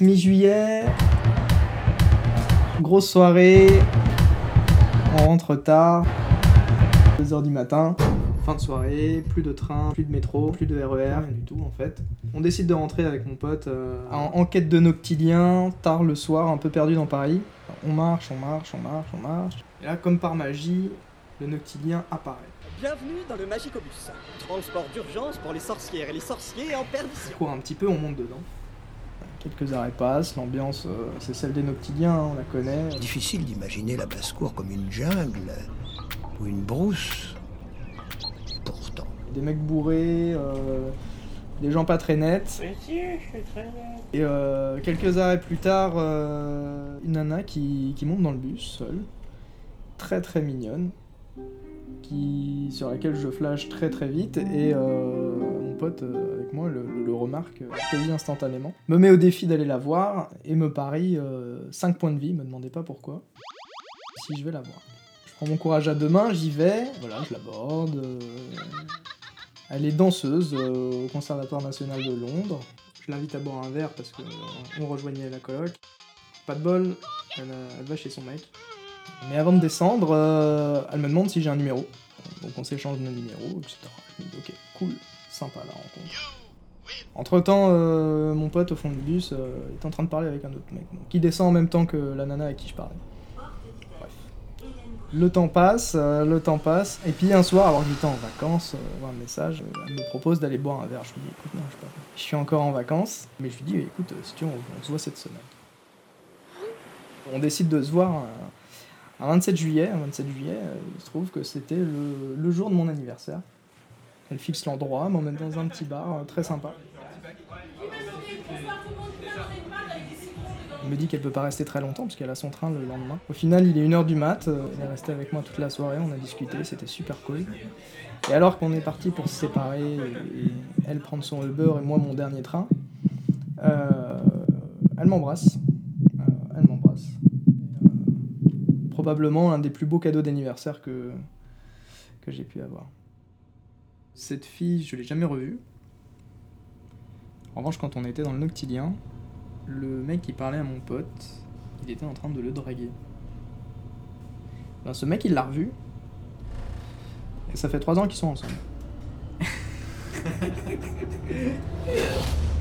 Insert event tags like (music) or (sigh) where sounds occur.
Mi-juillet, grosse soirée, on rentre tard, 2h du matin, fin de soirée, plus de train, plus de métro, plus de RER, rien du tout en fait. On décide de rentrer avec mon pote euh, en, en quête de noctilien, tard le soir, un peu perdu dans Paris. On marche, on marche, on marche, on marche. Et là, comme par magie, le noctilien apparaît. Bienvenue dans le Magicobus, transport d'urgence pour les sorcières et les sorciers en On perdition. court un petit peu, on monte dedans. Quelques arrêts passent, l'ambiance euh, c'est celle des noctiliens, hein, on la connaît. Difficile d'imaginer la basse-cour comme une jungle ou une brousse. Pourtant, Des mecs bourrés, euh, des gens pas très nets. Et euh, quelques arrêts plus tard, euh, une nana qui, qui monte dans le bus seule, très très mignonne, qui, sur laquelle je flash très très vite et euh, pote euh, avec moi le, le- le remarque euh, quasi instantanément. Me met au défi d'aller la voir et me parie 5 points de vie, me demandez pas pourquoi, si je vais la voir. Je prends mon courage à deux mains, j'y vais, voilà, je l'aborde. euh, elle est danseuse euh, au Conservatoire National de Londres. Je l'invite à boire un verre parce que euh, on rejoignait la coloc. Pas de bol, elle, euh, va chez son mec. Mais avant de descendre, euh, elle me demande si j'ai un numéro. Donc on s'échange nos numéros, etc. Je me dis ok, cool, sympa la rencontre. Entre temps, mon pote au fond du bus euh, est en train de parler avec un autre mec, donc, qui descend en même temps que la nana avec qui je parlais. Bref. Le temps passe, euh, le temps passe, et puis un soir, alors que j'étais en vacances, euh, un message, euh, elle me propose d'aller boire un verre. Je me dis écoute, non, je, pas. je suis encore en vacances, mais je lui dis écoute, euh, si tu veux, on, on se voit cette semaine. On décide de se voir un, un 27 juillet. Un 27 juillet, euh, il se trouve que c'était le, jour de mon anniversaire. Elle fixe l'endroit, m'emmène dans un petit bar euh, très sympa. Elle me dit qu'elle peut pas rester très longtemps parce qu'elle a son train le lendemain. Au final, il est 1h du mat, euh, elle est restée avec moi toute la soirée, on a discuté, c'était super cool. Et alors qu'on est parti pour se séparer, elle prendre son Uber et moi mon dernier train, elle m'embrasse. Euh, elle m'embrasse. Et, euh, probablement l'un des plus beaux cadeaux d'anniversaire que, que j'ai pu avoir. Cette fille, je l'ai jamais revue. En revanche, quand on était dans le Noctilien, le mec qui parlait à mon pote, il était en train de le draguer. Ben, ce mec, il l'a revu. Et ça fait trois ans qu'ils sont ensemble. (laughs)